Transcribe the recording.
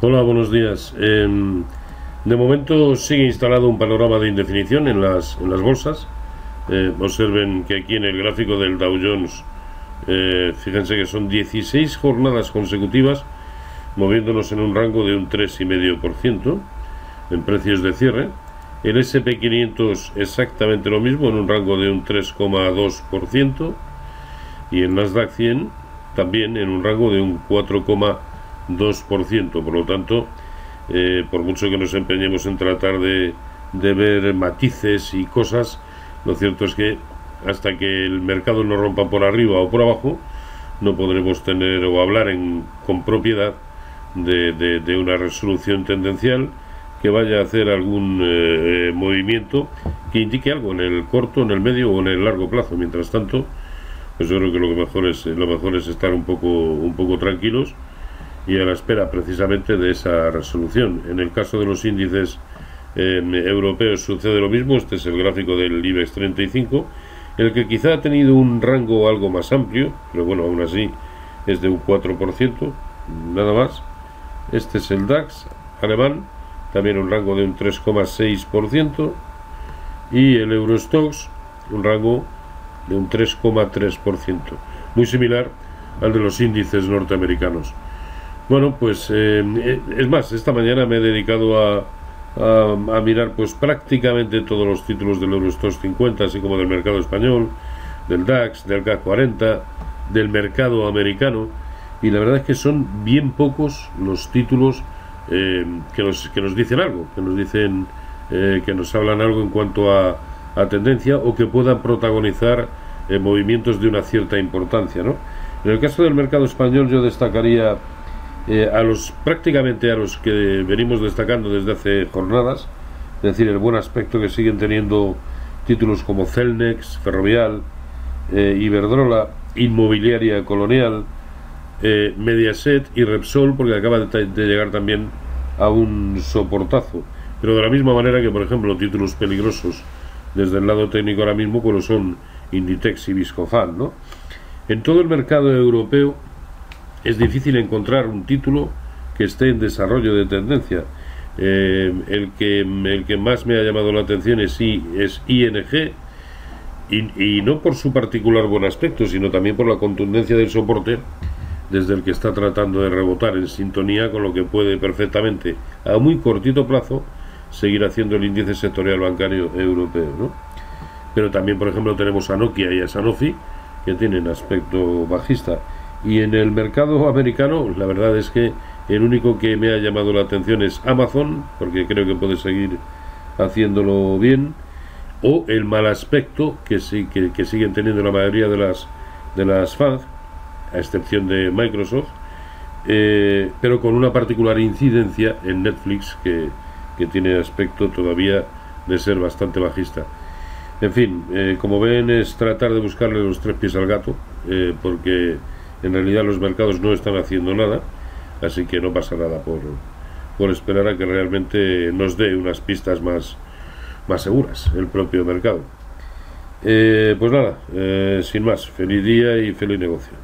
Hola, buenos días. Em, de momento sigue instalado un panorama de indefinición en las, en las bolsas. Eh, observen que aquí en el gráfico del Dow Jones, eh, fíjense que son 16 jornadas consecutivas moviéndonos en un rango de un 3,5% en precios de cierre. El SP500 exactamente lo mismo, en un rango de un 3,2%. Y el Nasdaq 100 también en un rango de un 4,2%. 2%. Por lo tanto, eh, por mucho que nos empeñemos en tratar de, de ver matices y cosas, lo cierto es que hasta que el mercado no rompa por arriba o por abajo, no podremos tener o hablar en, con propiedad de, de, una resolución tendencial que vaya a hacer algún eh, movimiento que indique algo en el corto, en el medio o en el largo plazo. Mientras tanto, pues yo creo que lo mejor es lo mejor es estar un poco un poco tranquilos y a la espera precisamente de esa resolución. En el caso de los índices eh, europeos sucede lo mismo, este es el gráfico del IBEX 35, el que quizá ha tenido un rango algo más amplio, pero bueno, aún así es de un 4%, nada más. Este es el DAX alemán, también un rango de un 3,6%, y el Eurostox, un rango de un 3,3%, muy similar al de los índices norteamericanos. Bueno, pues eh, eh, es más, esta mañana me he dedicado a, a, mirar pues prácticamente todos los títulos del Eurostox 50, así como del mercado español, del DAX, del GAC 40, del mercado americano, y la verdad es que son bien pocos los títulos eh, que, nos, que nos dicen algo, que nos dicen, que nos hablan algo en cuanto a, a tendencia o que puedan protagonizar movimientos de una cierta importancia, ¿no? En el caso del mercado español yo destacaría eh, a los prácticamente a los que venimos destacando desde hace jornadas, es decir, el buen aspecto que siguen teniendo títulos como Celnex, Ferrovial, eh, Iberdrola, Inmobiliaria Colonial, eh, Mediaset y Repsol, porque acaba de, llegar también a un soportazo. Pero de la misma manera que, por ejemplo, títulos peligrosos desde el lado técnico ahora mismo, como son Inditex y Viscofan, ¿no? En todo el mercado europeo es difícil encontrar un título que esté en desarrollo de tendencia. Eh, el, que, el que más me ha llamado la atención es, es ING, y, no por su particular buen aspecto, sino también por la contundencia del soporte desde el que está tratando de rebotar en sintonía con lo que puede perfectamente, a muy cortito plazo, seguir haciendo el índice sectorial bancario europeo. ¿no? Pero también, por ejemplo, tenemos a Nokia y a Sanofi, que tienen aspecto bajista. Y en el mercado americano, la verdad es que el único que me ha llamado la atención es Amazon, porque creo que puede seguir haciéndolo bien, o el mal aspecto que, sí, que, siguen teniendo la mayoría de las, de las FANG, a excepción de Microsoft, eh, pero con una particular incidencia en Netflix que, que, tiene aspecto todavía de ser bastante bajista. En fin, eh, como ven es tratar de buscarle los tres pies al gato, eh, porque en realidad los mercados no están haciendo nada, así que no pasa nada por, por esperar a que realmente nos dé unas pistas más, más seguras el propio mercado. Eh, pues nada, eh, sin más, feliz día y feliz negocio.